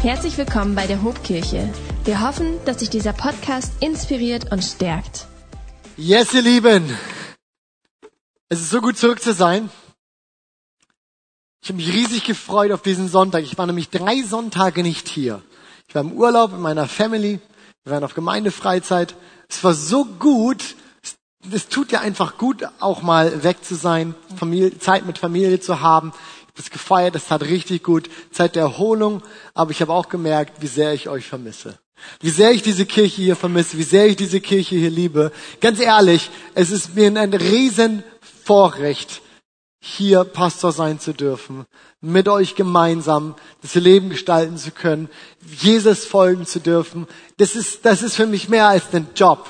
Herzlich willkommen bei der Hobkirche. Wir hoffen, dass sich dieser Podcast inspiriert und stärkt. Yes, ihr Lieben. Es ist so gut zurück zu sein. Ich habe mich riesig gefreut auf diesen Sonntag. Ich war nämlich drei Sonntage nicht hier. Ich war im Urlaub mit meiner Family. Wir waren auf Gemeindefreizeit. Es war so gut. Es tut ja einfach gut, auch mal weg zu sein, Familie, Zeit mit Familie zu haben. Habe es gefeiert, es tat richtig gut. Zeit der Erholung. Aber ich habe auch gemerkt, wie sehr ich euch vermisse. Wie sehr ich diese Kirche hier vermisse, wie sehr ich diese Kirche hier liebe. Ganz ehrlich, es ist mir ein riesen Vorrecht, hier Pastor sein zu dürfen, mit euch gemeinsam das Leben gestalten zu können, Jesus folgen zu dürfen. Das ist, das ist für mich mehr als ein Job.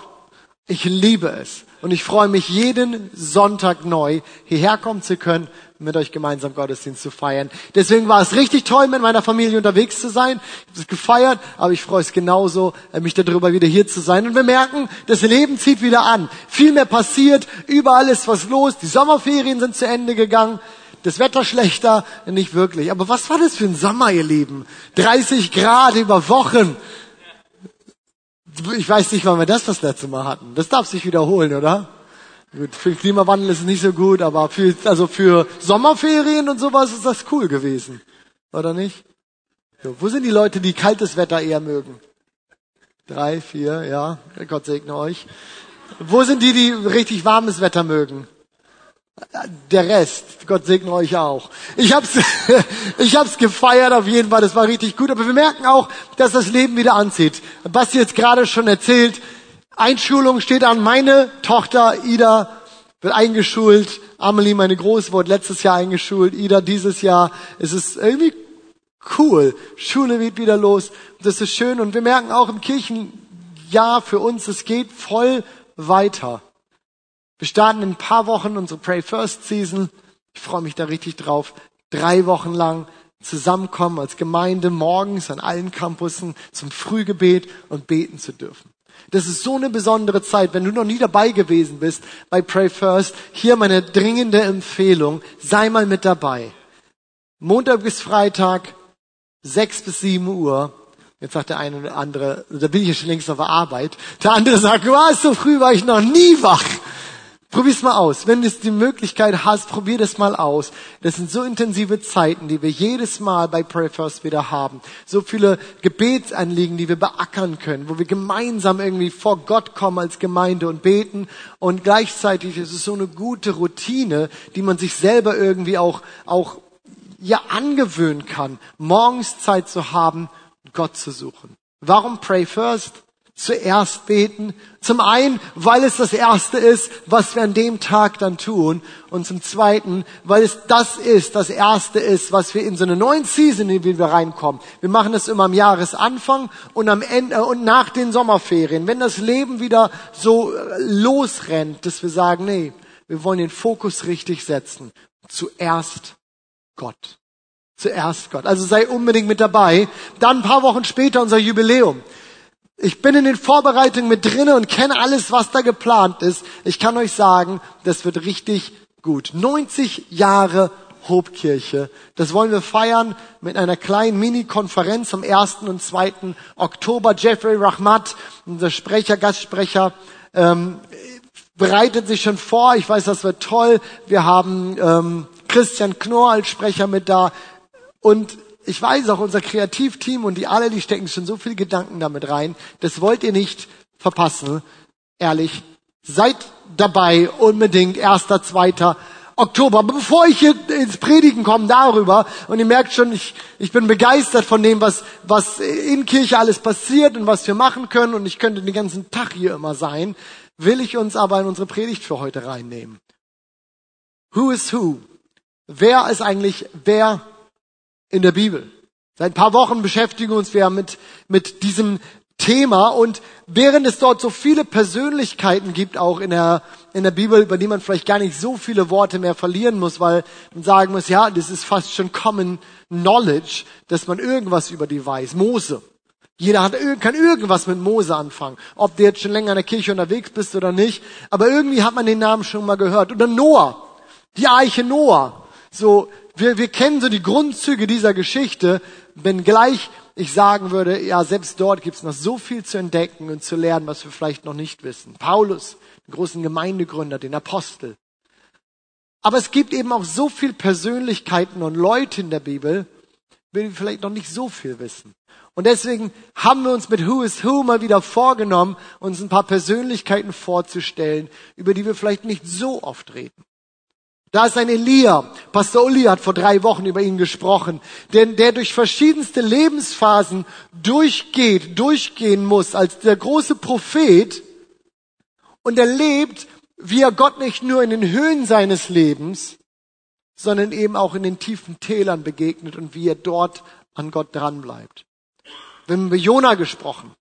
Ich liebe es. Und ich freue mich jeden Sonntag neu, hierher kommen zu können, mit euch gemeinsam Gottesdienst zu feiern. Deswegen war es richtig toll, mit meiner Familie unterwegs zu sein. Ich habe es gefeiert, aber ich freue es genauso, äh, mich darüber wieder hier zu sein. Und wir merken, das Leben zieht wieder an. Viel mehr passiert, überall ist was los. Die Sommerferien sind zu Ende gegangen. Das Wetter schlechter, nicht wirklich. Aber was war das für ein Sommer, ihr Lieben? 30 Grad über Wochen. Ich weiß nicht, wann wir das das letzte Mal hatten. Das darf sich wiederholen, oder? Gut, für Klimawandel ist es nicht so gut, aber für, also für Sommerferien und sowas ist das cool gewesen. Oder nicht? So, wo sind die Leute, die kaltes Wetter eher mögen? Drei, vier, ja. Gott segne euch. Wo sind die, die richtig warmes Wetter mögen? Der Rest, Gott segne euch auch. Ich hab's, ich hab's gefeiert auf jeden Fall, das war richtig gut. Aber wir merken auch, dass das Leben wieder anzieht. Basti jetzt gerade schon erzählt, Einschulung steht an. Meine Tochter Ida wird eingeschult. Amelie, meine Große, wurde letztes Jahr eingeschult. Ida dieses Jahr. Es ist irgendwie cool. Schule geht wieder los. Das ist schön. Und wir merken auch im Kirchenjahr für uns, es geht voll weiter. Wir starten in ein paar Wochen unsere Pray First Season. Ich freue mich da richtig drauf. Drei Wochen lang zusammenkommen als Gemeinde morgens an allen Campussen zum Frühgebet und beten zu dürfen. Das ist so eine besondere Zeit. Wenn du noch nie dabei gewesen bist bei Pray First, hier meine dringende Empfehlung, sei mal mit dabei. Montag bis Freitag, sechs bis sieben Uhr. Jetzt sagt der eine oder andere, da bin ich ja schon längst auf der Arbeit. Der andere sagt, was, so früh war ich noch nie wach. Probier's mal aus. Wenn du die Möglichkeit hast, probier das mal aus. Das sind so intensive Zeiten, die wir jedes Mal bei Pray First wieder haben. So viele Gebetsanliegen, die wir beackern können, wo wir gemeinsam irgendwie vor Gott kommen als Gemeinde und beten. Und gleichzeitig ist es so eine gute Routine, die man sich selber irgendwie auch, auch, ja, angewöhnen kann, morgens Zeit zu haben, Gott zu suchen. Warum Pray First? Zuerst beten. Zum einen, weil es das Erste ist, was wir an dem Tag dann tun. Und zum Zweiten, weil es das ist, das Erste ist, was wir in so eine neuen Season, in die wir reinkommen. Wir machen das immer am Jahresanfang und am Ende äh, und nach den Sommerferien. Wenn das Leben wieder so äh, losrennt, dass wir sagen, nee, wir wollen den Fokus richtig setzen. Zuerst Gott. Zuerst Gott. Also sei unbedingt mit dabei. Dann ein paar Wochen später unser Jubiläum. Ich bin in den Vorbereitungen mit drinne und kenne alles, was da geplant ist. Ich kann euch sagen, das wird richtig gut. 90 Jahre Hobkirche. Das wollen wir feiern mit einer kleinen Mini-Konferenz am 1. und 2. Oktober. Jeffrey Rahmat, unser Sprecher, Gastsprecher, ähm, bereitet sich schon vor. Ich weiß, das wird toll. Wir haben ähm, Christian Knorr als Sprecher mit da. Und ich weiß auch, unser Kreativteam und die alle, die stecken schon so viel Gedanken damit rein. Das wollt ihr nicht verpassen. Ehrlich. Seid dabei unbedingt. Erster, zweiter Oktober. Bevor ich hier ins Predigen komme darüber, und ihr merkt schon, ich, ich bin begeistert von dem, was, was in Kirche alles passiert und was wir machen können, und ich könnte den ganzen Tag hier immer sein, will ich uns aber in unsere Predigt für heute reinnehmen. Who is who? Wer ist eigentlich wer in der Bibel. Seit ein paar Wochen beschäftigen uns wir mit, mit diesem Thema und während es dort so viele Persönlichkeiten gibt, auch in der, in der Bibel, über die man vielleicht gar nicht so viele Worte mehr verlieren muss, weil man sagen muss, ja, das ist fast schon Common Knowledge, dass man irgendwas über die weiß. Mose. Jeder hat, kann irgendwas mit Mose anfangen. Ob du jetzt schon länger in der Kirche unterwegs bist oder nicht. Aber irgendwie hat man den Namen schon mal gehört. Oder Noah. Die Eiche Noah. So, wir, wir kennen so die Grundzüge dieser Geschichte, wenn gleich ich sagen würde, ja, selbst dort gibt es noch so viel zu entdecken und zu lernen, was wir vielleicht noch nicht wissen. Paulus, den großen Gemeindegründer, den Apostel. Aber es gibt eben auch so viel Persönlichkeiten und Leute in der Bibel, wir vielleicht noch nicht so viel wissen. Und deswegen haben wir uns mit Who is Who mal wieder vorgenommen, uns ein paar Persönlichkeiten vorzustellen, über die wir vielleicht nicht so oft reden. Da ist ein Elia. Pastor Uli hat vor drei Wochen über ihn gesprochen, denn der durch verschiedenste Lebensphasen durchgeht, durchgehen muss als der große Prophet und erlebt, wie er Gott nicht nur in den Höhen seines Lebens, sondern eben auch in den tiefen Tälern begegnet und wie er dort an Gott dranbleibt. Wir haben über Jona gesprochen.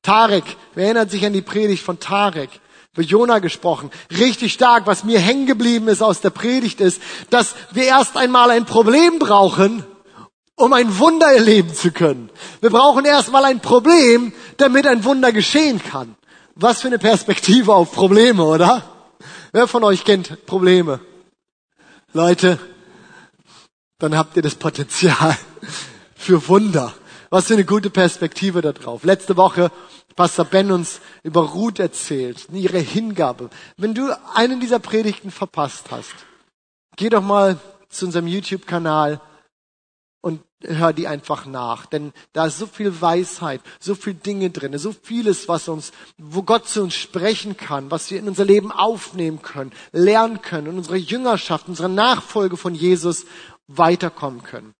Tarek, wer erinnert sich an die Predigt von Tarek? Über Jona gesprochen. Richtig stark. Was mir hängen geblieben ist aus der Predigt ist, dass wir erst einmal ein Problem brauchen, um ein Wunder erleben zu können. Wir brauchen erst mal ein Problem, damit ein Wunder geschehen kann. Was für eine Perspektive auf Probleme, oder? Wer von euch kennt Probleme? Leute, dann habt ihr das Potenzial für Wunder. Was für eine gute Perspektive da drauf. Letzte Woche Pastor Ben uns über Ruth erzählt, ihre Hingabe. Wenn du einen dieser Predigten verpasst hast, geh doch mal zu unserem YouTube-Kanal und hör die einfach nach. Denn da ist so viel Weisheit, so viel Dinge drin, so vieles, was uns, wo Gott zu uns sprechen kann, was wir in unser Leben aufnehmen können, lernen können, in unsere Jüngerschaft, unsere Nachfolge von Jesus weiterkommen können.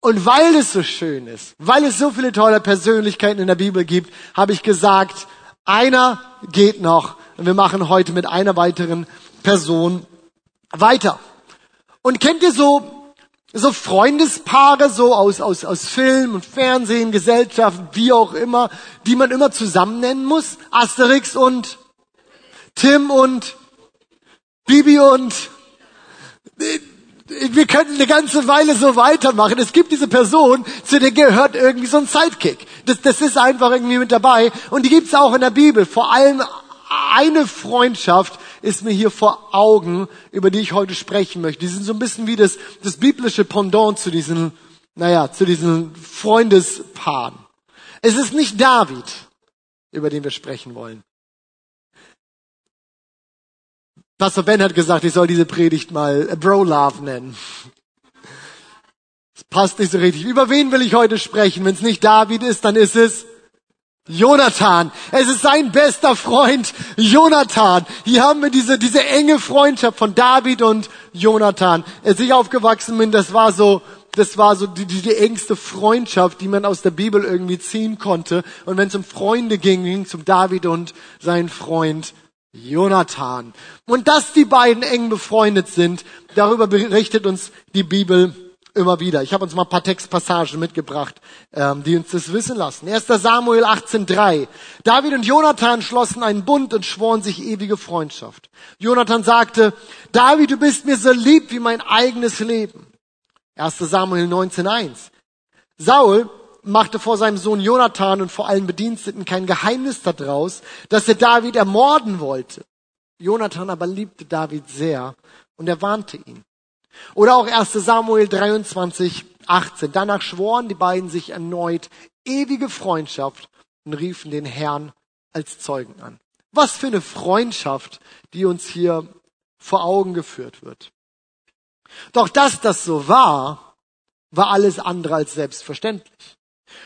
Und weil es so schön ist, weil es so viele tolle Persönlichkeiten in der Bibel gibt, habe ich gesagt, einer geht noch. Und wir machen heute mit einer weiteren Person weiter. Und kennt ihr so, so Freundespaare, so aus, aus, aus Film und Fernsehen, Gesellschaften, wie auch immer, die man immer zusammen nennen muss? Asterix und Tim und Bibi und wir könnten eine ganze Weile so weitermachen. Es gibt diese Person, zu der gehört irgendwie so ein Sidekick. Das, das ist einfach irgendwie mit dabei. Und die gibt's auch in der Bibel. Vor allem eine Freundschaft ist mir hier vor Augen, über die ich heute sprechen möchte. Die sind so ein bisschen wie das, das biblische Pendant zu diesen, naja, zu diesen Freundespaaren. Es ist nicht David, über den wir sprechen wollen. Pastor Ben hat gesagt, ich soll diese Predigt mal Bro Love nennen. Das passt nicht so richtig. Über wen will ich heute sprechen? Wenn es nicht David ist, dann ist es Jonathan. Es ist sein bester Freund, Jonathan. Hier haben wir diese, diese enge Freundschaft von David und Jonathan. Als ich aufgewachsen bin, das war so, das war so die, die, die engste Freundschaft, die man aus der Bibel irgendwie ziehen konnte. Und wenn es um Freunde ging, ging es um David und sein Freund Jonathan. Und dass die beiden eng befreundet sind, darüber berichtet uns die Bibel immer wieder. Ich habe uns mal ein paar Textpassagen mitgebracht, ähm, die uns das wissen lassen. 1. Samuel 18.3. David und Jonathan schlossen einen Bund und schworen sich ewige Freundschaft. Jonathan sagte, David, du bist mir so lieb wie mein eigenes Leben. 1. Samuel 19.1. Saul machte vor seinem Sohn Jonathan und vor allen Bediensteten kein Geheimnis daraus, dass er David ermorden wollte. Jonathan aber liebte David sehr und er warnte ihn. Oder auch 1 Samuel 23, 18. Danach schworen die beiden sich erneut ewige Freundschaft und riefen den Herrn als Zeugen an. Was für eine Freundschaft, die uns hier vor Augen geführt wird. Doch dass das so war, war alles andere als selbstverständlich.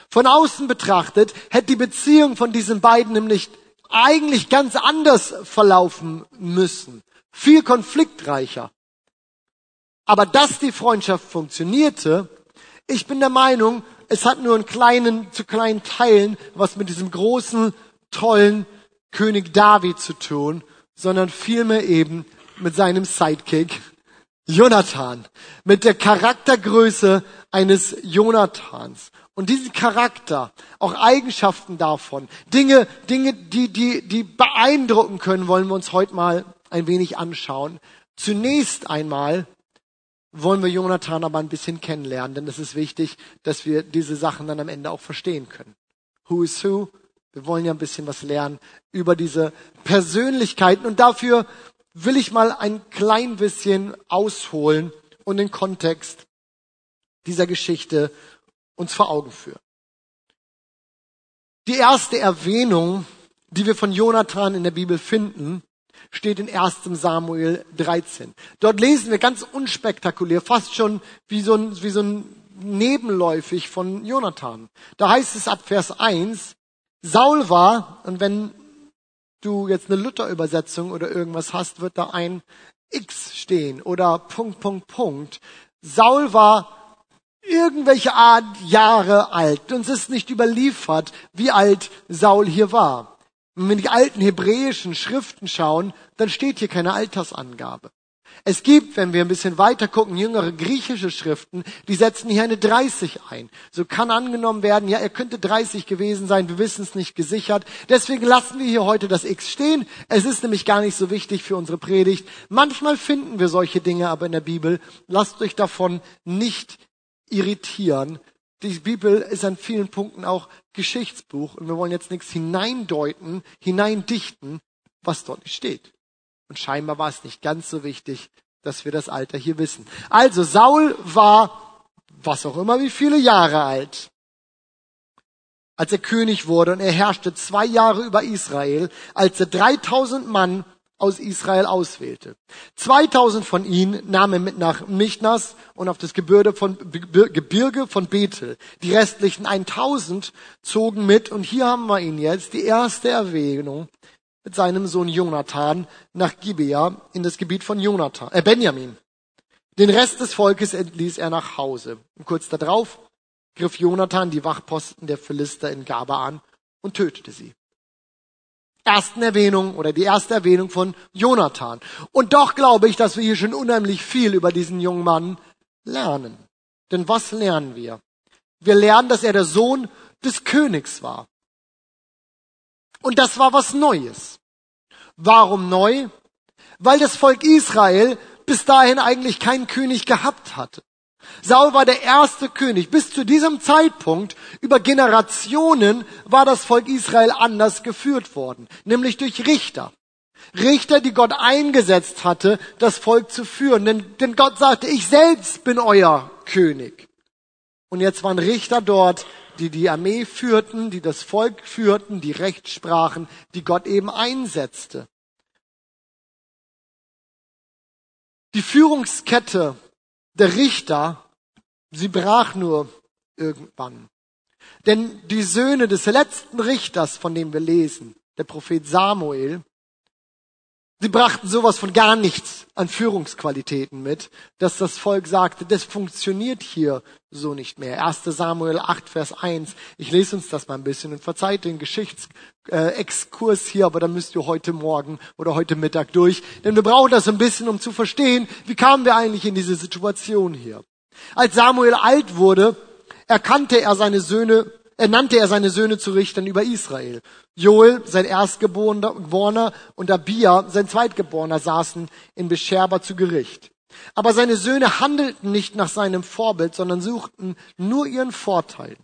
Von außen betrachtet hätte die Beziehung von diesen beiden nämlich eigentlich ganz anders verlaufen müssen. Viel konfliktreicher. Aber dass die Freundschaft funktionierte, ich bin der Meinung, es hat nur in kleinen, zu kleinen Teilen was mit diesem großen, tollen König David zu tun, sondern vielmehr eben mit seinem Sidekick Jonathan, mit der Charaktergröße eines Jonathans. Und diesen Charakter, auch Eigenschaften davon, Dinge, Dinge, die, die, die beeindrucken können, wollen wir uns heute mal ein wenig anschauen. Zunächst einmal wollen wir Jonathan aber ein bisschen kennenlernen, denn es ist wichtig, dass wir diese Sachen dann am Ende auch verstehen können. Who is who? Wir wollen ja ein bisschen was lernen über diese Persönlichkeiten und dafür will ich mal ein klein bisschen ausholen und den Kontext dieser Geschichte uns vor Augen führen. Die erste Erwähnung, die wir von Jonathan in der Bibel finden, steht in 1 Samuel 13. Dort lesen wir ganz unspektakulär, fast schon wie so ein, wie so ein nebenläufig von Jonathan. Da heißt es ab Vers 1, Saul war, und wenn du jetzt eine Luther-Übersetzung oder irgendwas hast, wird da ein X stehen oder Punkt, Punkt, Punkt. Saul war irgendwelche Art Jahre alt. Uns ist nicht überliefert, wie alt Saul hier war. Wenn wir in die alten hebräischen Schriften schauen, dann steht hier keine Altersangabe. Es gibt, wenn wir ein bisschen weiter gucken, jüngere griechische Schriften, die setzen hier eine 30 ein. So kann angenommen werden, ja, er könnte 30 gewesen sein, wir wissen es nicht gesichert. Deswegen lassen wir hier heute das X stehen. Es ist nämlich gar nicht so wichtig für unsere Predigt. Manchmal finden wir solche Dinge aber in der Bibel. Lasst euch davon nicht irritieren. Die Bibel ist an vielen Punkten auch Geschichtsbuch und wir wollen jetzt nichts hineindeuten, hineindichten, was dort nicht steht. Und scheinbar war es nicht ganz so wichtig, dass wir das Alter hier wissen. Also Saul war, was auch immer, wie viele Jahre alt, als er König wurde und er herrschte zwei Jahre über Israel, als er 3000 Mann aus Israel auswählte. 2000 von ihnen nahm er mit nach Michnas und auf das Gebirge von, Gebirge von Bethel. Die restlichen 1000 zogen mit und hier haben wir ihn jetzt, die erste Erwähnung mit seinem Sohn Jonathan nach Gibea in das Gebiet von Jonathan, äh Benjamin. Den Rest des Volkes entließ er nach Hause. Und kurz darauf griff Jonathan die Wachposten der Philister in Gaba an und tötete sie. Ersten Erwähnung oder die erste Erwähnung von Jonathan. Und doch glaube ich, dass wir hier schon unheimlich viel über diesen jungen Mann lernen. Denn was lernen wir? Wir lernen, dass er der Sohn des Königs war. Und das war was Neues. Warum neu? Weil das Volk Israel bis dahin eigentlich keinen König gehabt hatte. Saul war der erste König. Bis zu diesem Zeitpunkt, über Generationen, war das Volk Israel anders geführt worden, nämlich durch Richter. Richter, die Gott eingesetzt hatte, das Volk zu führen. Denn, denn Gott sagte, ich selbst bin euer König. Und jetzt waren Richter dort, die die Armee führten, die das Volk führten, die Recht sprachen, die Gott eben einsetzte. Die Führungskette der Richter, sie brach nur irgendwann. Denn die Söhne des letzten Richters, von dem wir lesen, der Prophet Samuel, Sie brachten sowas von gar nichts an Führungsqualitäten mit, dass das Volk sagte, das funktioniert hier so nicht mehr. 1 Samuel 8, Vers 1. Ich lese uns das mal ein bisschen und verzeiht den Geschichtsexkurs hier, aber da müsst ihr heute Morgen oder heute Mittag durch. Denn wir brauchen das ein bisschen, um zu verstehen, wie kamen wir eigentlich in diese Situation hier. Als Samuel alt wurde, erkannte er seine Söhne er nannte er seine Söhne zu Richtern über Israel. Joel, sein Erstgeborener, und Abia, sein Zweitgeborener, saßen in Bescherber zu Gericht. Aber seine Söhne handelten nicht nach seinem Vorbild, sondern suchten nur ihren Vorteil,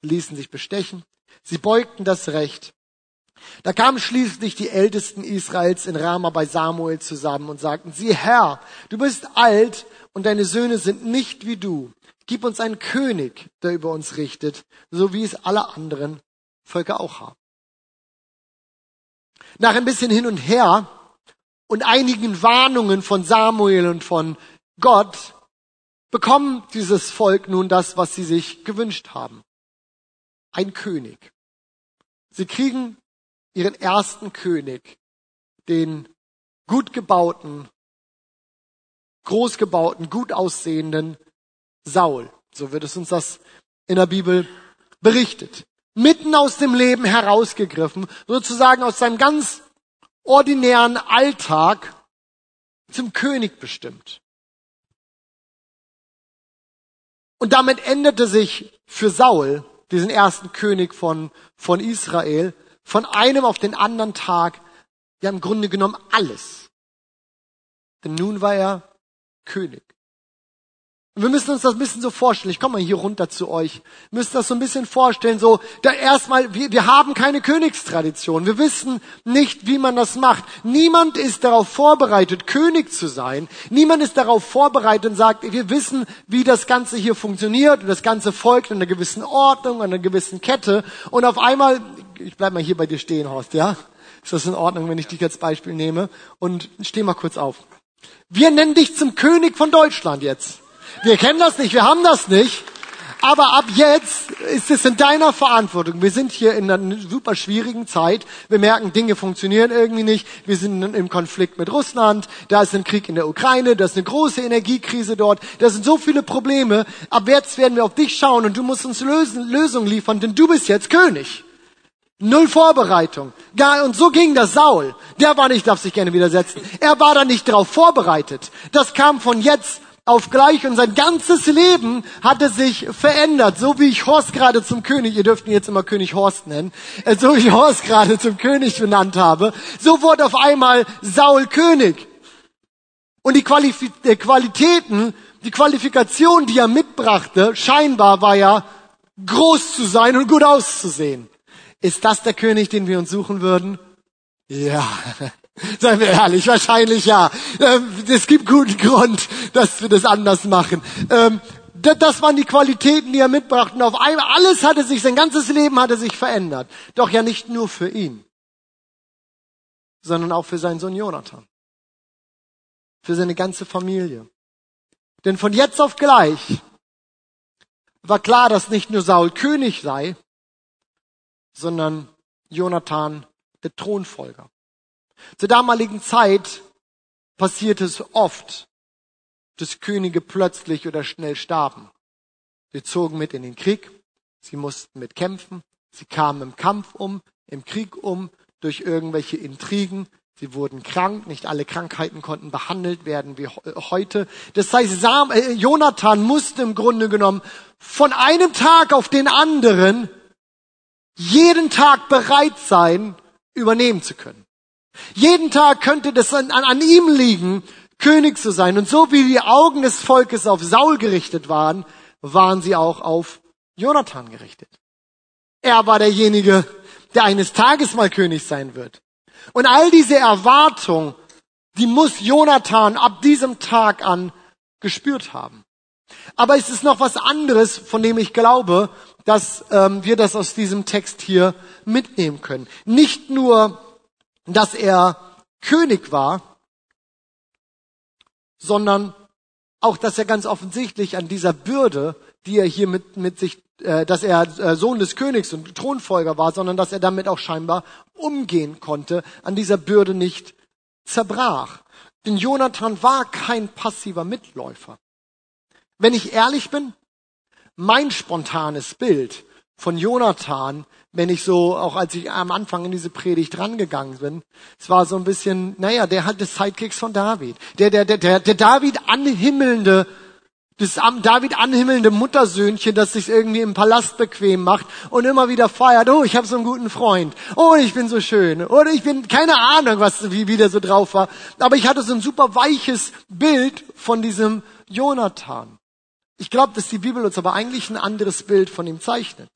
ließen sich bestechen, sie beugten das Recht. Da kamen schließlich die Ältesten Israels in Rama bei Samuel zusammen und sagten, sieh Herr, du bist alt und deine Söhne sind nicht wie du. Gib uns einen König, der über uns richtet, so wie es alle anderen Völker auch haben. Nach ein bisschen hin und her und einigen Warnungen von Samuel und von Gott bekommt dieses Volk nun das, was sie sich gewünscht haben. Ein König. Sie kriegen ihren ersten König, den gut gebauten, groß gebauten, gut aussehenden Saul. So wird es uns das in der Bibel berichtet. Mitten aus dem Leben herausgegriffen, sozusagen aus seinem ganz ordinären Alltag zum König bestimmt. Und damit änderte sich für Saul, diesen ersten König von, von Israel, von einem auf den anderen Tag, ja im Grunde genommen alles. Denn nun war er König. Wir müssen uns das ein bisschen so vorstellen. Ich komme mal hier runter zu euch. Wir müssen das so ein bisschen vorstellen. So, da erstmal, wir, wir haben keine Königstradition. Wir wissen nicht, wie man das macht. Niemand ist darauf vorbereitet, König zu sein. Niemand ist darauf vorbereitet und sagt, wir wissen, wie das Ganze hier funktioniert. Und das Ganze folgt in einer gewissen Ordnung, einer gewissen Kette. Und auf einmal, ich bleib mal hier bei dir stehen, Horst, ja? Ist das in Ordnung, wenn ich dich als Beispiel nehme? Und steh mal kurz auf. Wir nennen dich zum König von Deutschland jetzt. Wir kennen das nicht, wir haben das nicht. Aber ab jetzt ist es in deiner Verantwortung. Wir sind hier in einer super schwierigen Zeit. Wir merken, Dinge funktionieren irgendwie nicht. Wir sind im Konflikt mit Russland. Da ist ein Krieg in der Ukraine. Da ist eine große Energiekrise dort. Da sind so viele Probleme. Ab jetzt werden wir auf dich schauen und du musst uns Lösen, Lösungen liefern, denn du bist jetzt König. Null Vorbereitung. Und so ging das Saul. Der war nicht, darf sich gerne widersetzen. Er war da nicht darauf vorbereitet. Das kam von jetzt auf gleich und sein ganzes Leben hatte sich verändert. So wie ich Horst gerade zum König, ihr dürft ihn jetzt immer König Horst nennen, äh, so wie ich Horst gerade zum König benannt habe, so wurde auf einmal Saul König. Und die Qualif die Qualitäten, die Qualifikation, die er mitbrachte, scheinbar war ja groß zu sein und gut auszusehen. Ist das der König, den wir uns suchen würden? Ja. Seien wir ehrlich, wahrscheinlich ja. Ähm, es gibt guten Grund, dass wir das anders machen. Ähm, das waren die Qualitäten, die er mitbrachte. Und auf einmal, alles hatte sich, sein ganzes Leben hatte sich verändert. Doch ja nicht nur für ihn, sondern auch für seinen Sohn Jonathan. Für seine ganze Familie. Denn von jetzt auf gleich war klar, dass nicht nur Saul König sei, sondern Jonathan der Thronfolger. Zur damaligen Zeit passierte es oft, dass Könige plötzlich oder schnell starben. Sie zogen mit in den Krieg, sie mussten mit kämpfen, sie kamen im Kampf um, im Krieg um, durch irgendwelche Intrigen, Sie wurden krank, nicht alle Krankheiten konnten behandelt werden wie heute. Das heißt, Sam, äh, Jonathan musste im Grunde genommen von einem Tag auf den anderen jeden Tag bereit sein, übernehmen zu können. Jeden Tag könnte das an, an ihm liegen, König zu sein. Und so wie die Augen des Volkes auf Saul gerichtet waren, waren sie auch auf Jonathan gerichtet. Er war derjenige, der eines Tages mal König sein wird. Und all diese Erwartung, die muss Jonathan ab diesem Tag an gespürt haben. Aber es ist noch was anderes, von dem ich glaube, dass ähm, wir das aus diesem Text hier mitnehmen können. Nicht nur dass er König war, sondern auch, dass er ganz offensichtlich an dieser Bürde, die er hier mit, mit sich, äh, dass er äh, Sohn des Königs und Thronfolger war, sondern dass er damit auch scheinbar umgehen konnte, an dieser Bürde nicht zerbrach. Denn Jonathan war kein passiver Mitläufer. Wenn ich ehrlich bin, mein spontanes Bild von Jonathan wenn ich so, auch als ich am Anfang in diese Predigt rangegangen bin, es war so ein bisschen, naja, der hat des Sidekicks von David. Der, der, der, der, der David anhimmelnde, das David anhimmelnde Muttersöhnchen, das sich irgendwie im Palast bequem macht und immer wieder feiert, oh, ich habe so einen guten Freund, oh, ich bin so schön, oder ich bin, keine Ahnung, was, wie, wie der so drauf war, aber ich hatte so ein super weiches Bild von diesem Jonathan. Ich glaube, dass die Bibel uns aber eigentlich ein anderes Bild von ihm zeichnet.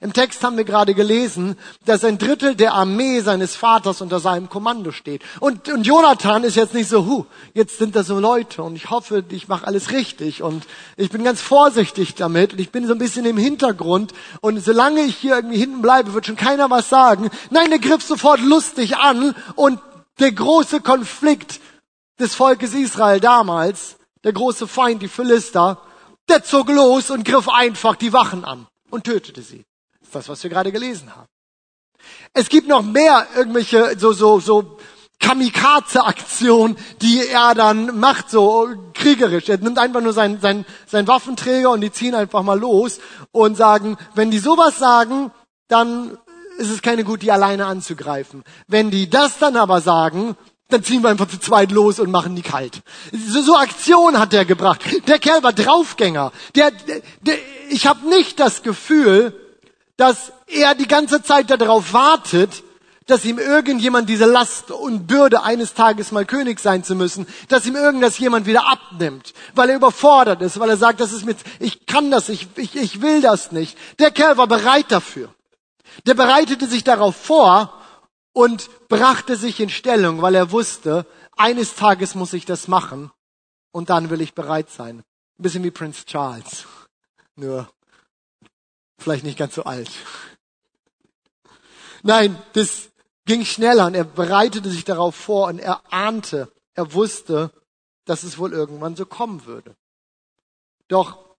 Im Text haben wir gerade gelesen, dass ein Drittel der Armee seines Vaters unter seinem Kommando steht. Und, und Jonathan ist jetzt nicht so, hu, jetzt sind da so Leute und ich hoffe, ich mache alles richtig und ich bin ganz vorsichtig damit und ich bin so ein bisschen im Hintergrund und solange ich hier irgendwie hinten bleibe, wird schon keiner was sagen. Nein, der griff sofort lustig an und der große Konflikt des Volkes Israel damals, der große Feind, die Philister, der zog los und griff einfach die Wachen an und tötete sie das, was wir gerade gelesen haben. Es gibt noch mehr irgendwelche so, so, so Kamikaze-Aktionen, die er dann macht, so kriegerisch. Er nimmt einfach nur seinen, seinen, seinen Waffenträger und die ziehen einfach mal los und sagen, wenn die sowas sagen, dann ist es keine gut, die alleine anzugreifen. Wenn die das dann aber sagen, dann ziehen wir einfach zu zweit los und machen die kalt. So, so Aktion hat er gebracht. Der Kerl war Draufgänger. Der, der, der ich habe nicht das Gefühl, dass er die ganze Zeit darauf wartet, dass ihm irgendjemand diese Last und Bürde eines Tages mal König sein zu müssen, dass ihm irgendwas jemand wieder abnimmt, weil er überfordert ist, weil er sagt, das ist mit, ich kann das, ich, ich, ich will das nicht. Der Kerl war bereit dafür. Der bereitete sich darauf vor und brachte sich in Stellung, weil er wusste, eines Tages muss ich das machen und dann will ich bereit sein. Ein bisschen wie Prince Charles. Nur vielleicht nicht ganz so alt. Nein, das ging schneller und er bereitete sich darauf vor und er ahnte, er wusste, dass es wohl irgendwann so kommen würde. Doch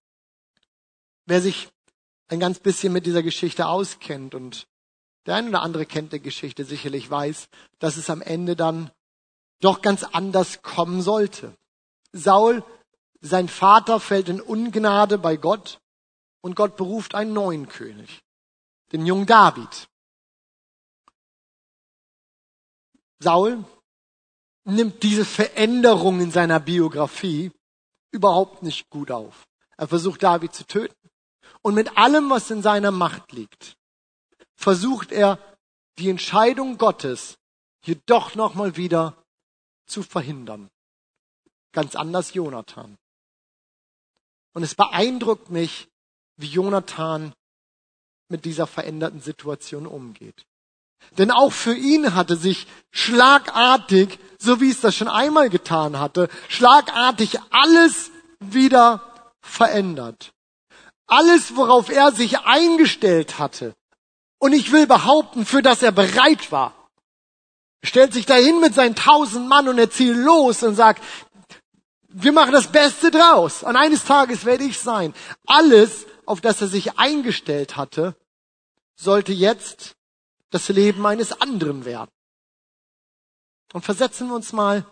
wer sich ein ganz bisschen mit dieser Geschichte auskennt und der eine oder andere kennt die Geschichte sicherlich weiß, dass es am Ende dann doch ganz anders kommen sollte. Saul, sein Vater, fällt in Ungnade bei Gott und Gott beruft einen neuen König, den jungen David. Saul nimmt diese Veränderung in seiner Biografie überhaupt nicht gut auf. Er versucht David zu töten. Und mit allem, was in seiner Macht liegt, versucht er, die Entscheidung Gottes hier doch nochmal wieder zu verhindern. Ganz anders Jonathan. Und es beeindruckt mich, wie Jonathan mit dieser veränderten Situation umgeht. Denn auch für ihn hatte sich schlagartig, so wie es das schon einmal getan hatte, schlagartig alles wieder verändert. Alles, worauf er sich eingestellt hatte. Und ich will behaupten, für das er bereit war. Stellt sich dahin mit seinen tausend Mann und er zieht los und sagt, wir machen das Beste draus. Und eines Tages werde ich sein. Alles, auf das er sich eingestellt hatte, sollte jetzt das Leben eines anderen werden. Und versetzen wir uns mal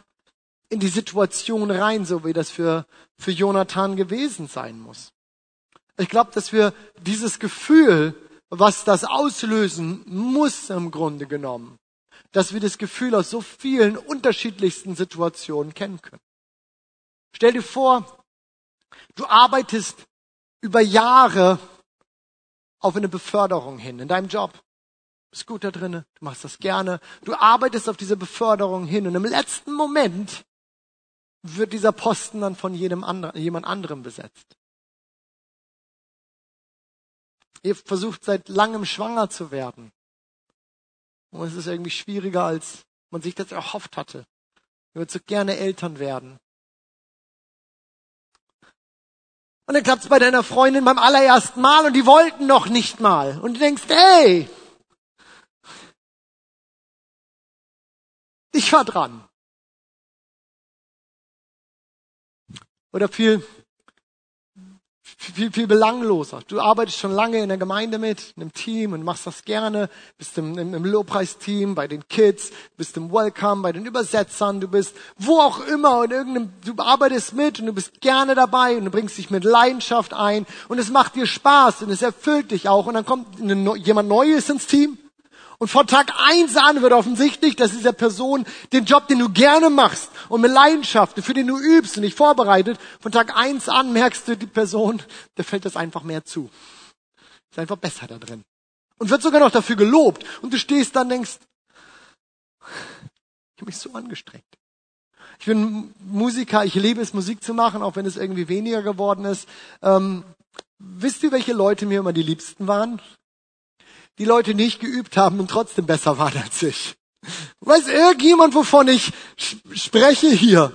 in die Situation rein, so wie das für, für Jonathan gewesen sein muss. Ich glaube, dass wir dieses Gefühl, was das auslösen muss im Grunde genommen, dass wir das Gefühl aus so vielen unterschiedlichsten Situationen kennen können. Stell dir vor, du arbeitest über Jahre auf eine Beförderung hin in deinem Job bist gut da drinne, du machst das gerne, du arbeitest auf diese Beförderung hin und im letzten Moment wird dieser Posten dann von jedem anderen, jemand anderem besetzt. Ihr versucht seit langem schwanger zu werden. Und es ist irgendwie schwieriger, als man sich das erhofft hatte. Ihr würdet so gerne Eltern werden. Und dann klappt es bei deiner Freundin beim allerersten Mal und die wollten noch nicht mal. Und du denkst, hey, Ich war dran. Oder viel, viel, viel belangloser. Du arbeitest schon lange in der Gemeinde mit, in einem Team und machst das gerne, bist im, im, im Lobpreisteam, bei den Kids, bist im Welcome, bei den Übersetzern, du bist wo auch immer, in irgendeinem, du arbeitest mit und du bist gerne dabei und du bringst dich mit Leidenschaft ein und es macht dir Spaß und es erfüllt dich auch und dann kommt eine, jemand Neues ins Team und von Tag eins an wird offensichtlich, dass dieser Person den Job, den du gerne machst und mit Leidenschaft, für den du übst und dich vorbereitet, von Tag eins an merkst du, die Person, der fällt das einfach mehr zu. Ist einfach besser da drin. Und wird sogar noch dafür gelobt. Und du stehst dann und denkst, ich habe mich so angestrengt. Ich bin Musiker, ich liebe es, Musik zu machen, auch wenn es irgendwie weniger geworden ist. Ähm, wisst ihr, welche Leute mir immer die liebsten waren? Die Leute nicht geübt haben und trotzdem besser waren als ich. Weiß irgendjemand, wovon ich spreche hier?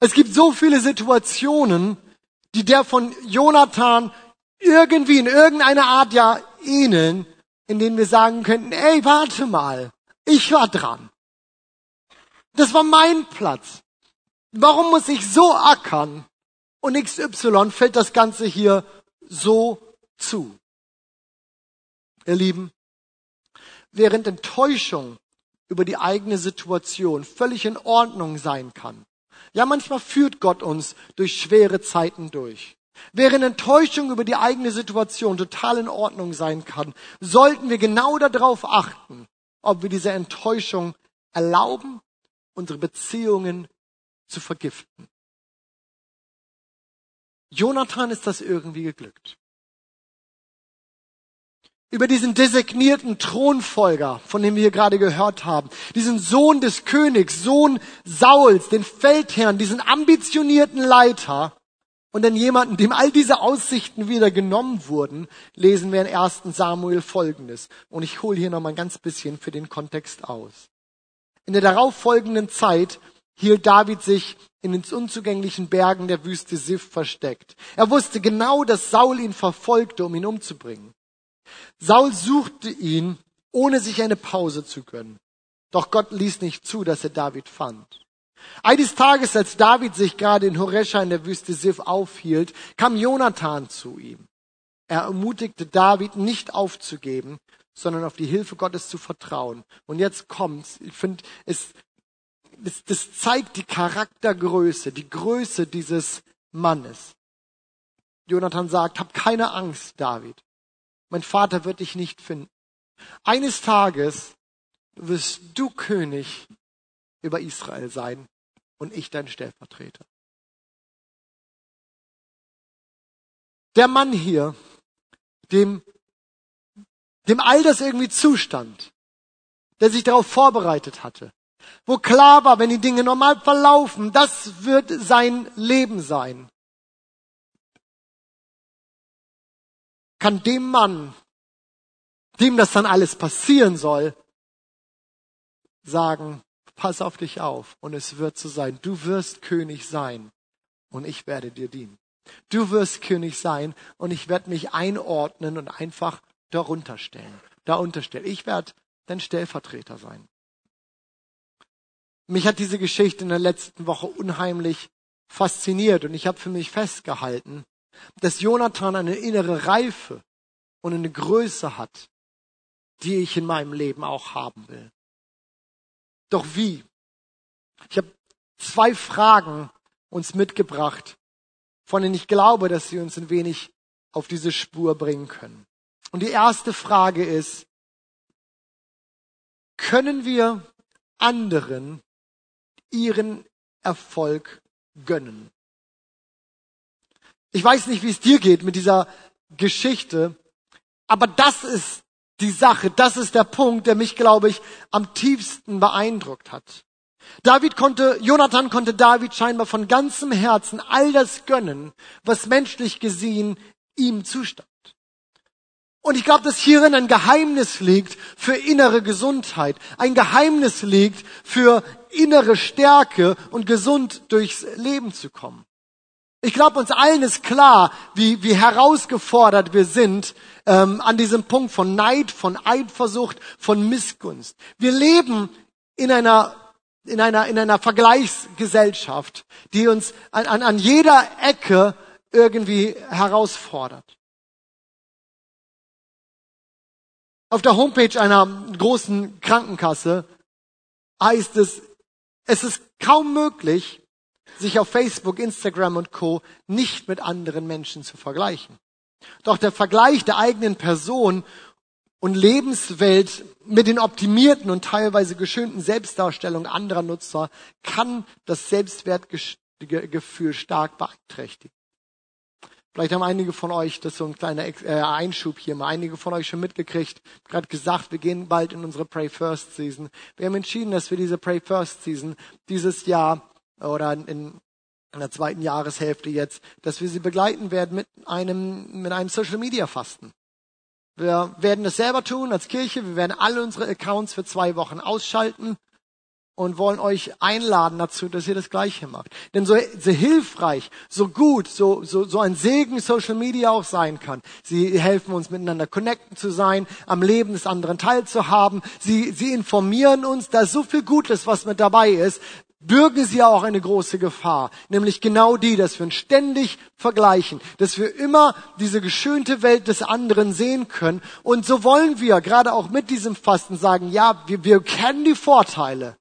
Es gibt so viele Situationen, die der von Jonathan irgendwie in irgendeiner Art ja ähneln, in denen wir sagen könnten, ey, warte mal, ich war dran. Das war mein Platz. Warum muss ich so ackern? Und XY fällt das Ganze hier so zu ihr Lieben, während Enttäuschung über die eigene Situation völlig in Ordnung sein kann. Ja, manchmal führt Gott uns durch schwere Zeiten durch. Während Enttäuschung über die eigene Situation total in Ordnung sein kann, sollten wir genau darauf achten, ob wir diese Enttäuschung erlauben, unsere Beziehungen zu vergiften. Jonathan ist das irgendwie geglückt. Über diesen designierten Thronfolger, von dem wir hier gerade gehört haben, diesen Sohn des Königs, Sohn Sauls, den Feldherrn, diesen ambitionierten Leiter und dann jemanden, dem all diese Aussichten wieder genommen wurden, lesen wir in 1. Samuel folgendes. Und ich hole hier nochmal ein ganz bisschen für den Kontext aus. In der darauffolgenden Zeit hielt David sich in den unzugänglichen Bergen der Wüste Sif versteckt. Er wusste genau, dass Saul ihn verfolgte, um ihn umzubringen. Saul suchte ihn, ohne sich eine Pause zu gönnen. Doch Gott ließ nicht zu, dass er David fand. Eines Tages, als David sich gerade in Horesha in der Wüste Sif aufhielt, kam Jonathan zu ihm. Er ermutigte David, nicht aufzugeben, sondern auf die Hilfe Gottes zu vertrauen. Und jetzt kommt's. Ich finde, es, das, das zeigt die Charaktergröße, die Größe dieses Mannes. Jonathan sagt, hab keine Angst, David. Mein Vater wird dich nicht finden. Eines Tages wirst du König über Israel sein und ich dein Stellvertreter. Der Mann hier, dem, dem all das irgendwie zustand, der sich darauf vorbereitet hatte, wo klar war, wenn die Dinge normal verlaufen, das wird sein Leben sein. Kann dem Mann, dem das dann alles passieren soll, sagen, pass auf dich auf und es wird so sein. Du wirst König sein und ich werde dir dienen. Du wirst König sein und ich werde mich einordnen und einfach darunter stellen, da unterstellen. Ich werde dein Stellvertreter sein. Mich hat diese Geschichte in der letzten Woche unheimlich fasziniert und ich habe für mich festgehalten, dass Jonathan eine innere Reife und eine Größe hat, die ich in meinem Leben auch haben will. Doch wie? Ich habe zwei Fragen uns mitgebracht, von denen ich glaube, dass sie uns ein wenig auf diese Spur bringen können. Und die erste Frage ist, können wir anderen ihren Erfolg gönnen. Ich weiß nicht, wie es dir geht mit dieser Geschichte, aber das ist die Sache, das ist der Punkt, der mich, glaube ich, am tiefsten beeindruckt hat. David konnte, Jonathan konnte David scheinbar von ganzem Herzen all das gönnen, was menschlich gesehen ihm zustand. Und ich glaube, dass hierin ein Geheimnis liegt für innere Gesundheit, ein Geheimnis liegt für innere Stärke und gesund durchs Leben zu kommen. Ich glaube, uns allen ist klar, wie, wie herausgefordert wir sind ähm, an diesem Punkt von Neid, von Eidversucht, von Missgunst. Wir leben in einer in einer, in einer Vergleichsgesellschaft, die uns an, an, an jeder Ecke irgendwie herausfordert. Auf der Homepage einer großen Krankenkasse heißt es, es ist kaum möglich, sich auf Facebook, Instagram und Co. nicht mit anderen Menschen zu vergleichen. Doch der Vergleich der eigenen Person und Lebenswelt mit den optimierten und teilweise geschönten Selbstdarstellungen anderer Nutzer kann das Selbstwertgefühl stark beeinträchtigen. Vielleicht haben einige von euch, das ist so ein kleiner äh, Einschub hier, mal einige von euch schon mitgekriegt, gerade gesagt, wir gehen bald in unsere Pray First Season. Wir haben entschieden, dass wir diese Pray First Season dieses Jahr oder in, in der zweiten Jahreshälfte jetzt, dass wir sie begleiten werden mit einem, mit einem Social Media Fasten. Wir werden das selber tun als Kirche. Wir werden alle unsere Accounts für zwei Wochen ausschalten und wollen euch einladen dazu, dass ihr das Gleiche macht. Denn so, so hilfreich, so gut, so, so, so ein Segen Social Media auch sein kann. Sie helfen uns miteinander connecten zu sein, am Leben des anderen teilzuhaben. Sie, sie informieren uns, da ist so viel Gutes, was mit dabei ist. Bürgen sie auch eine große Gefahr, nämlich genau die, dass wir uns ständig vergleichen, dass wir immer diese geschönte Welt des anderen sehen können. Und so wollen wir gerade auch mit diesem Fasten sagen, ja, wir, wir kennen die Vorteile.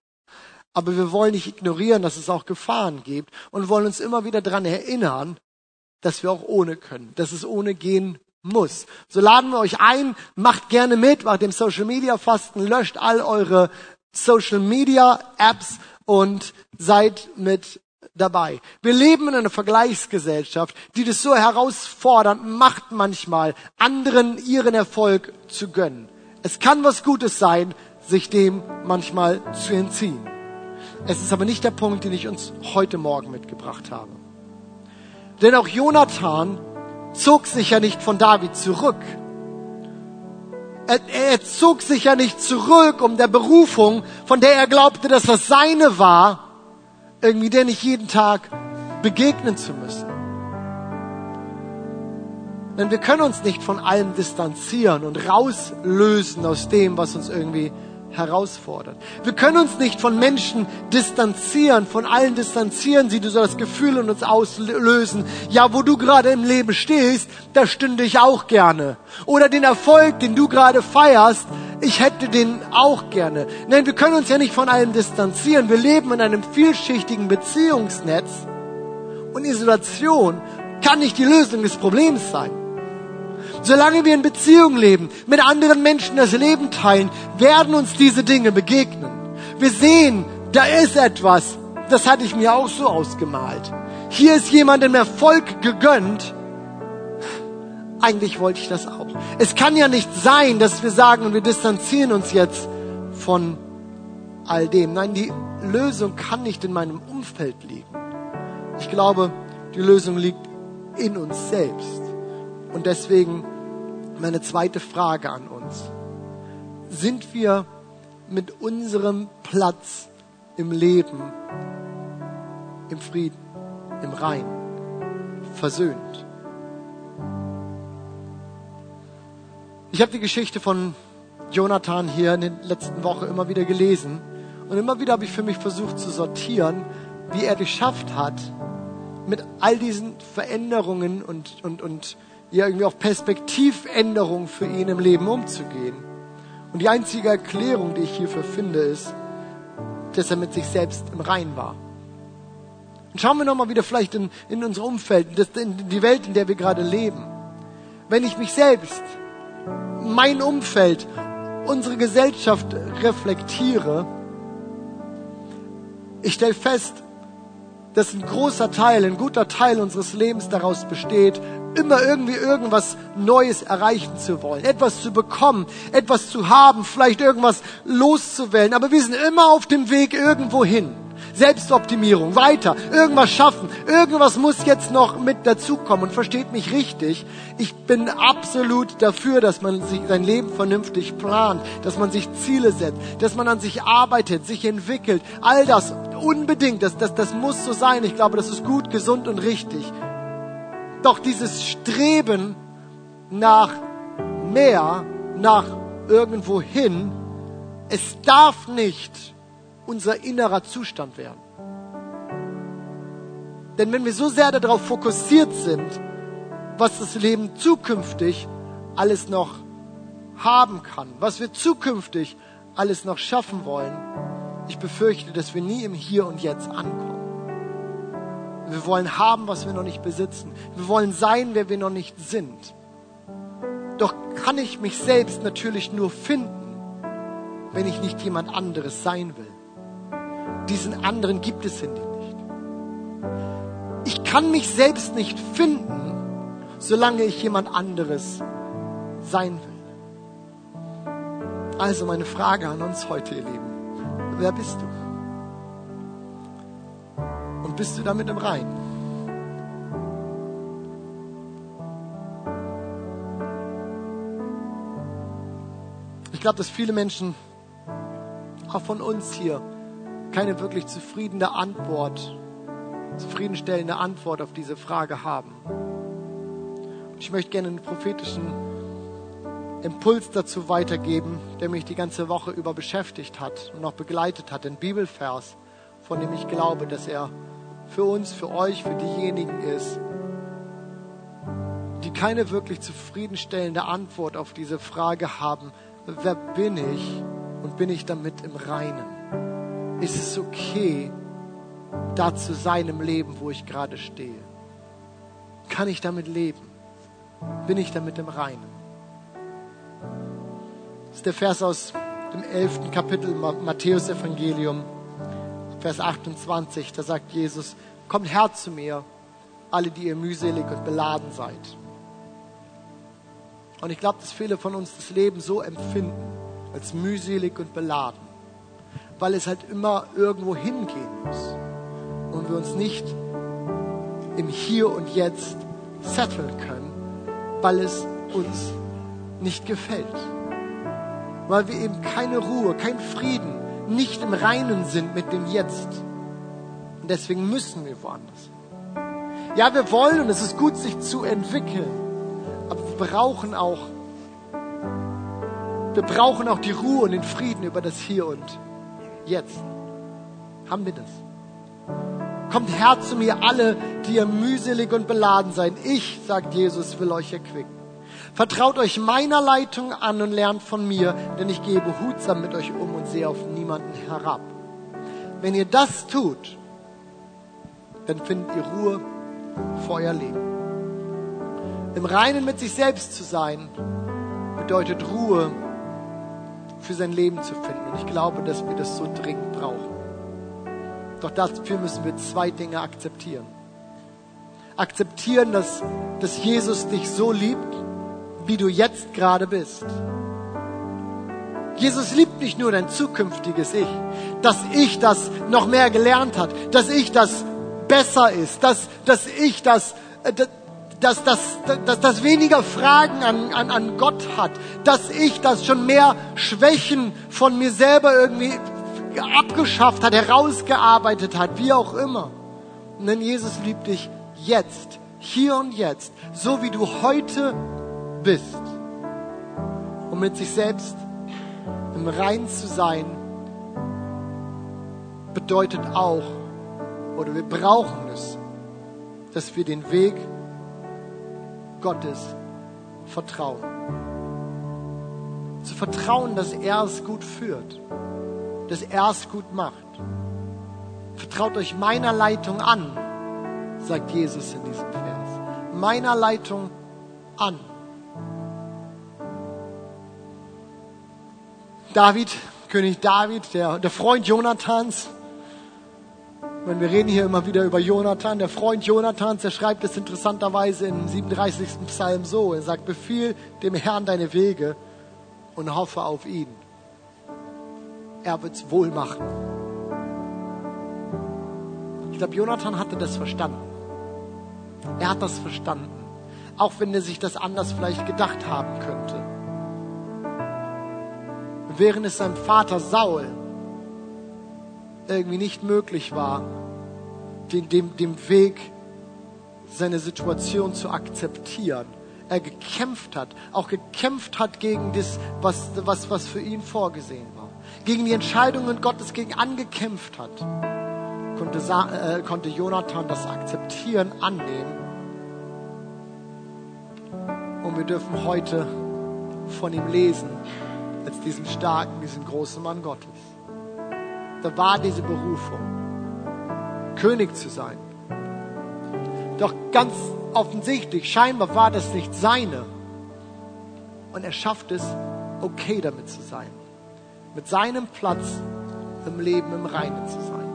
Aber wir wollen nicht ignorieren, dass es auch Gefahren gibt und wollen uns immer wieder daran erinnern, dass wir auch ohne können, dass es ohne gehen muss. So laden wir euch ein, macht gerne mit, macht dem Social Media Fasten, löscht all eure Social Media Apps und seid mit dabei. Wir leben in einer Vergleichsgesellschaft, die das so herausfordernd macht manchmal, anderen ihren Erfolg zu gönnen. Es kann was Gutes sein, sich dem manchmal zu entziehen. Es ist aber nicht der Punkt, den ich uns heute Morgen mitgebracht habe. Denn auch Jonathan zog sich ja nicht von David zurück. Er, er, zog sich ja nicht zurück, um der Berufung, von der er glaubte, dass das seine war, irgendwie der nicht jeden Tag begegnen zu müssen. Denn wir können uns nicht von allem distanzieren und rauslösen aus dem, was uns irgendwie herausfordert. Wir können uns nicht von Menschen distanzieren, von allen distanzieren, die so das Gefühl in uns auslösen, ja, wo du gerade im Leben stehst, da stünde ich auch gerne. Oder den Erfolg, den du gerade feierst, ich hätte den auch gerne. Nein, wir können uns ja nicht von allem distanzieren. Wir leben in einem vielschichtigen Beziehungsnetz und Isolation kann nicht die Lösung des Problems sein. Solange wir in Beziehung leben, mit anderen Menschen das Leben teilen, werden uns diese Dinge begegnen. Wir sehen, da ist etwas, das hatte ich mir auch so ausgemalt. Hier ist jemandem Erfolg gegönnt. Eigentlich wollte ich das auch. Es kann ja nicht sein, dass wir sagen, wir distanzieren uns jetzt von all dem. Nein, die Lösung kann nicht in meinem Umfeld liegen. Ich glaube, die Lösung liegt in uns selbst. Und deswegen meine zweite Frage an uns. Sind wir mit unserem Platz im Leben, im Frieden, im Rein, versöhnt? Ich habe die Geschichte von Jonathan hier in den letzten Wochen immer wieder gelesen und immer wieder habe ich für mich versucht zu sortieren, wie er geschafft hat, mit all diesen Veränderungen und, und, und irgendwie auch Perspektivänderung für ihn im Leben umzugehen. Und die einzige Erklärung, die ich hierfür finde, ist, dass er mit sich selbst im Rein war. Und schauen wir nochmal wieder vielleicht in, in unser Umfeld, in die Welt, in der wir gerade leben. Wenn ich mich selbst, mein Umfeld, unsere Gesellschaft reflektiere, ich stelle fest, dass ein großer Teil, ein guter Teil unseres Lebens daraus besteht, immer irgendwie irgendwas Neues erreichen zu wollen, etwas zu bekommen, etwas zu haben, vielleicht irgendwas loszuwählen. Aber wir sind immer auf dem Weg irgendwo hin. Selbstoptimierung, weiter, irgendwas schaffen, irgendwas muss jetzt noch mit dazukommen. Und versteht mich richtig, ich bin absolut dafür, dass man sich sein Leben vernünftig plant, dass man sich Ziele setzt, dass man an sich arbeitet, sich entwickelt. All das unbedingt, das, das, das muss so sein. Ich glaube, das ist gut, gesund und richtig. Doch dieses Streben nach mehr, nach irgendwo hin, es darf nicht unser innerer Zustand werden. Denn wenn wir so sehr darauf fokussiert sind, was das Leben zukünftig alles noch haben kann, was wir zukünftig alles noch schaffen wollen, ich befürchte, dass wir nie im Hier und Jetzt ankommen. Wir wollen haben, was wir noch nicht besitzen. Wir wollen sein, wer wir noch nicht sind. Doch kann ich mich selbst natürlich nur finden, wenn ich nicht jemand anderes sein will. Diesen anderen gibt es in dir nicht. Ich kann mich selbst nicht finden, solange ich jemand anderes sein will. Also meine Frage an uns heute, ihr Lieben. Wer bist du? Bist du damit im Reinen. Ich glaube, dass viele Menschen, auch von uns hier, keine wirklich zufriedene Antwort, zufriedenstellende Antwort auf diese Frage haben. Ich möchte gerne einen prophetischen Impuls dazu weitergeben, der mich die ganze Woche über beschäftigt hat und noch begleitet hat. Ein Bibelvers, von dem ich glaube, dass er für uns, für euch, für diejenigen ist, die keine wirklich zufriedenstellende Antwort auf diese Frage haben, wer bin ich und bin ich damit im Reinen? Ist es okay, da zu sein im Leben, wo ich gerade stehe? Kann ich damit leben? Bin ich damit im Reinen? Das ist der Vers aus dem elften Kapitel Matthäus Evangelium. Vers 28, da sagt Jesus, kommt her zu mir, alle, die ihr mühselig und beladen seid. Und ich glaube, dass viele von uns das Leben so empfinden, als mühselig und beladen, weil es halt immer irgendwo hingehen muss und wir uns nicht im Hier und Jetzt setteln können, weil es uns nicht gefällt. Weil wir eben keine Ruhe, keinen Frieden, nicht im Reinen sind mit dem Jetzt. Und deswegen müssen wir woanders. Ja, wir wollen und es ist gut, sich zu entwickeln. Aber wir brauchen auch, wir brauchen auch die Ruhe und den Frieden über das Hier und Jetzt. Haben wir das? Kommt her zu mir alle, die ihr mühselig und beladen seid. Ich, sagt Jesus, will euch erquicken. Vertraut euch meiner Leitung an und lernt von mir, denn ich gehe behutsam mit euch um und sehe auf niemanden herab. Wenn ihr das tut, dann findet ihr Ruhe vor euer Leben. Im Reinen mit sich selbst zu sein, bedeutet Ruhe für sein Leben zu finden. Und ich glaube, dass wir das so dringend brauchen. Doch dafür müssen wir zwei Dinge akzeptieren. Akzeptieren, dass, dass Jesus dich so liebt, wie du jetzt gerade bist. Jesus liebt nicht nur dein zukünftiges Ich, dass ich das noch mehr gelernt hat, dass ich das besser ist, dass, dass ich das, äh, dass, dass, dass, dass weniger Fragen an, an, an Gott hat, dass ich das schon mehr Schwächen von mir selber irgendwie abgeschafft hat, herausgearbeitet hat, wie auch immer. Denn Jesus liebt dich jetzt, hier und jetzt, so wie du heute bist. Um mit sich selbst im Rein zu sein, bedeutet auch, oder wir brauchen es, dass wir den Weg Gottes vertrauen. Zu vertrauen, dass er es gut führt, dass er es gut macht. Vertraut euch meiner Leitung an, sagt Jesus in diesem Vers. Meiner Leitung an. David, König David, der, der Freund Jonathans. Wenn wir reden hier immer wieder über Jonathan, der Freund Jonathans, der schreibt es interessanterweise im 37. Psalm so. Er sagt, befiehl dem Herrn deine Wege und hoffe auf ihn. Er wird's wohl machen. Ich glaube, Jonathan hatte das verstanden. Er hat das verstanden. Auch wenn er sich das anders vielleicht gedacht haben könnte während es seinem Vater Saul irgendwie nicht möglich war, den, dem, dem Weg, seine Situation zu akzeptieren. Er gekämpft hat, auch gekämpft hat gegen das, was, was, was für ihn vorgesehen war. Gegen die Entscheidungen Gottes, gegen angekämpft hat, konnte, äh, konnte Jonathan das akzeptieren, annehmen. Und wir dürfen heute von ihm lesen als diesen starken, diesen großen Mann Gottes. Da war diese Berufung, König zu sein. Doch ganz offensichtlich, scheinbar war das nicht seine. Und er schafft es, okay damit zu sein. Mit seinem Platz im Leben im Reinen zu sein.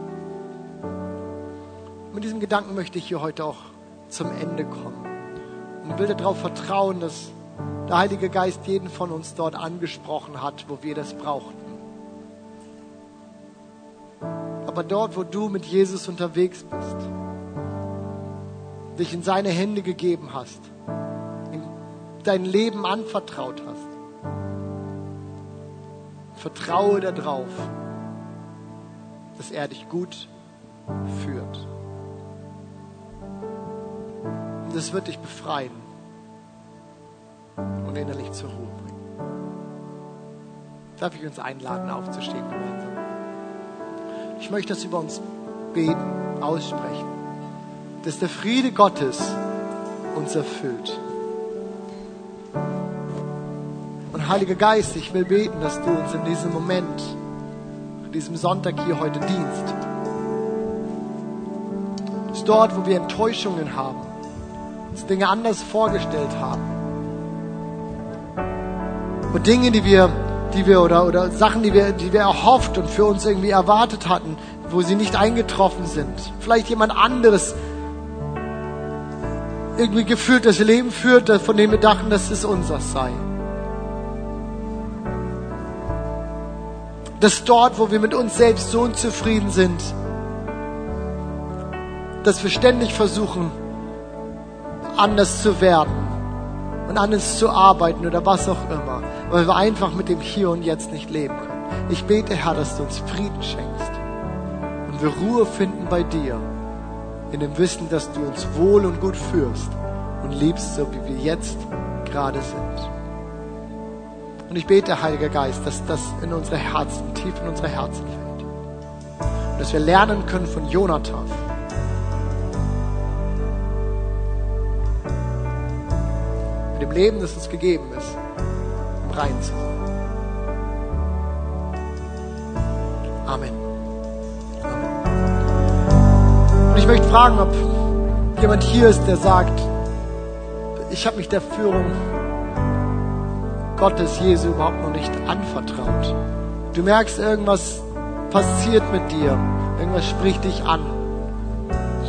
Mit diesem Gedanken möchte ich hier heute auch zum Ende kommen. Und will darauf vertrauen, dass der Heilige Geist jeden von uns dort angesprochen hat, wo wir das brauchten. Aber dort, wo du mit Jesus unterwegs bist, dich in seine Hände gegeben hast, dein Leben anvertraut hast, vertraue darauf, dass er dich gut führt. Und das wird dich befreien und innerlich zur Ruhe bringen. Darf ich uns einladen, aufzustehen gemeinsam? Ich möchte das über uns beten, aussprechen, dass der Friede Gottes uns erfüllt. Und Heiliger Geist, ich will beten, dass du uns in diesem Moment, an diesem Sonntag hier heute dienst. Dass dort, wo wir Enttäuschungen haben, uns Dinge anders vorgestellt haben, und Dinge, die wir, die wir oder, oder Sachen, die wir, die wir erhofft und für uns irgendwie erwartet hatten, wo sie nicht eingetroffen sind. Vielleicht jemand anderes irgendwie gefühlt das Leben führt, von dem wir dachten, dass es unseres sei. Dass dort, wo wir mit uns selbst so unzufrieden sind, dass wir ständig versuchen, anders zu werden und anders zu arbeiten oder was auch immer, weil wir einfach mit dem Hier und Jetzt nicht leben können. Ich bete, Herr, dass du uns Frieden schenkst und wir Ruhe finden bei dir, in dem Wissen, dass du uns wohl und gut führst und liebst, so wie wir jetzt gerade sind. Und ich bete, Heiliger Geist, dass das in unsere Herzen, tief in unsere Herzen fällt. Und dass wir lernen können von Jonathan, mit dem Leben, das uns gegeben ist, um rein zu sein. Amen. Amen. Und ich möchte fragen, ob jemand hier ist, der sagt, ich habe mich der Führung Gottes Jesu überhaupt noch nicht anvertraut. Du merkst, irgendwas passiert mit dir, irgendwas spricht dich an.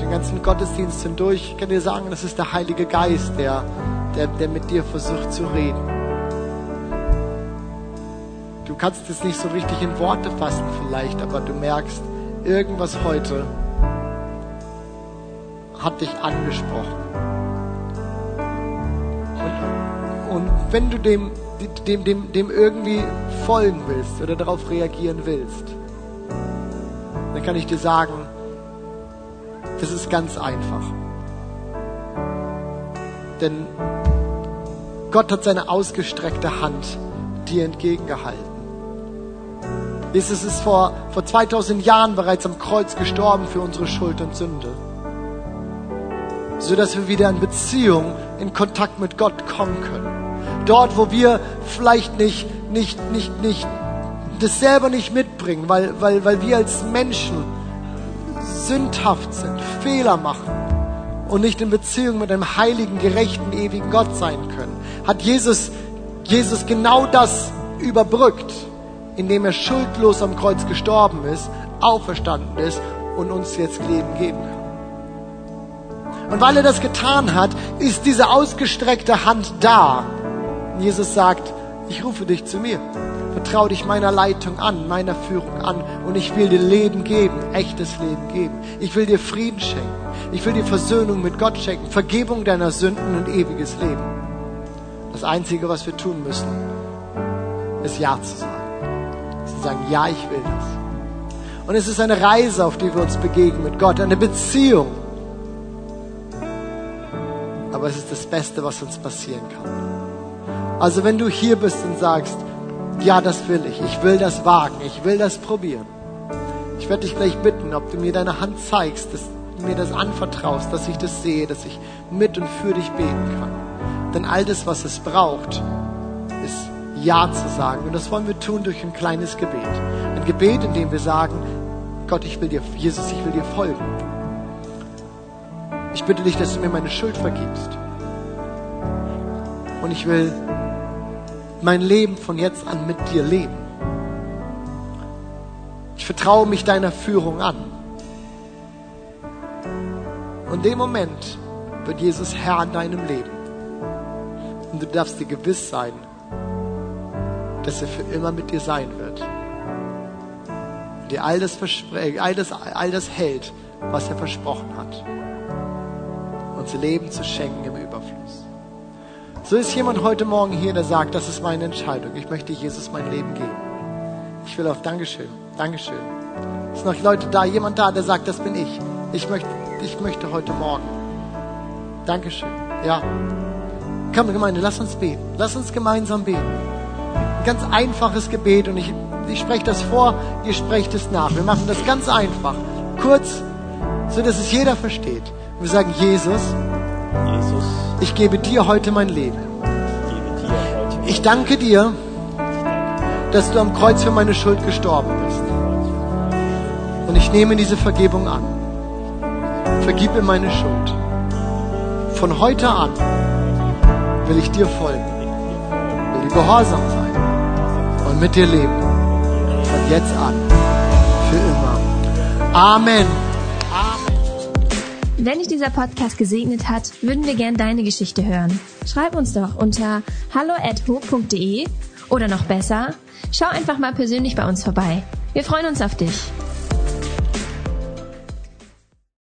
Den ganzen Gottesdienst hindurch, ich kann dir sagen, das ist der Heilige Geist, der, der, der mit dir versucht zu reden. Du kannst es nicht so richtig in Worte fassen vielleicht, aber du merkst, irgendwas heute hat dich angesprochen. Und, wenn du dem, dem, dem, dem irgendwie folgen willst oder darauf reagieren willst, dann kann ich dir sagen, das ist ganz einfach. Denn Gott hat seine ausgestreckte Hand dir entgegengehalten. Jesus ist vor, vor 2000 Jahren bereits am Kreuz gestorben für unsere Schuld und Sünde. So dass wir wieder in Beziehung, in Kontakt mit Gott kommen können. Dort, wo wir vielleicht nicht, nicht, nicht, nicht, das selber nicht mitbringen, weil, weil, weil wir als Menschen sündhaft sind, Fehler machen und nicht in Beziehung mit einem heiligen, gerechten, ewigen Gott sein können, hat Jesus, Jesus genau das überbrückt, indem er schuldlos am Kreuz gestorben ist, auferstanden ist und uns jetzt Leben geben kann. Und weil er das getan hat, ist diese ausgestreckte Hand da. Und Jesus sagt, ich rufe dich zu mir. Vertrau dich meiner Leitung an, meiner Führung an und ich will dir Leben geben, echtes Leben geben. Ich will dir Frieden schenken. Ich will dir Versöhnung mit Gott schenken, Vergebung deiner Sünden und ewiges Leben. Das Einzige, was wir tun müssen, ist Ja zu sagen. Zu sagen, ja, ich will das. Und es ist eine Reise, auf die wir uns begegnen mit Gott, eine Beziehung. Aber es ist das Beste, was uns passieren kann. Also wenn du hier bist und sagst, ja, das will ich. Ich will das wagen. Ich will das probieren. Ich werde dich gleich bitten, ob du mir deine Hand zeigst, dass du mir das anvertraust, dass ich das sehe, dass ich mit und für dich beten kann. Denn all das, was es braucht, ist Ja zu sagen. Und das wollen wir tun durch ein kleines Gebet. Ein Gebet, in dem wir sagen, Gott, ich will dir, Jesus, ich will dir folgen. Ich bitte dich, dass du mir meine Schuld vergibst. Und ich will mein Leben von jetzt an mit dir leben. Ich vertraue mich deiner Führung an. Und in dem Moment wird Jesus Herr in deinem Leben. Du darfst dir gewiss sein, dass er für immer mit dir sein wird. Und dir all das, all das, all das hält, was er versprochen hat. Uns Leben zu schenken im Überfluss. So ist jemand heute Morgen hier, der sagt, das ist meine Entscheidung. Ich möchte Jesus mein Leben geben. Ich will auf Dankeschön, Dankeschön. Es sind noch Leute da, jemand da, der sagt, das bin ich. Ich möchte, ich möchte heute Morgen. Dankeschön. Ja. Komm, Gemeinde, lass uns beten. Lass uns gemeinsam beten. Ein ganz einfaches Gebet und ich, ich spreche das vor, ihr sprecht es nach. Wir machen das ganz einfach. Kurz, so dass es jeder versteht. Wir sagen, Jesus, Jesus, ich gebe dir heute mein Leben. Ich danke dir, dass du am Kreuz für meine Schuld gestorben bist. Und ich nehme diese Vergebung an. Vergib mir meine Schuld. Von heute an will ich dir folgen, will dir gehorsam sein und mit dir leben. Von jetzt an, für immer. Amen. Wenn dich dieser Podcast gesegnet hat, würden wir gern deine Geschichte hören. Schreib uns doch unter hallo@ho.de oder noch besser, schau einfach mal persönlich bei uns vorbei. Wir freuen uns auf dich.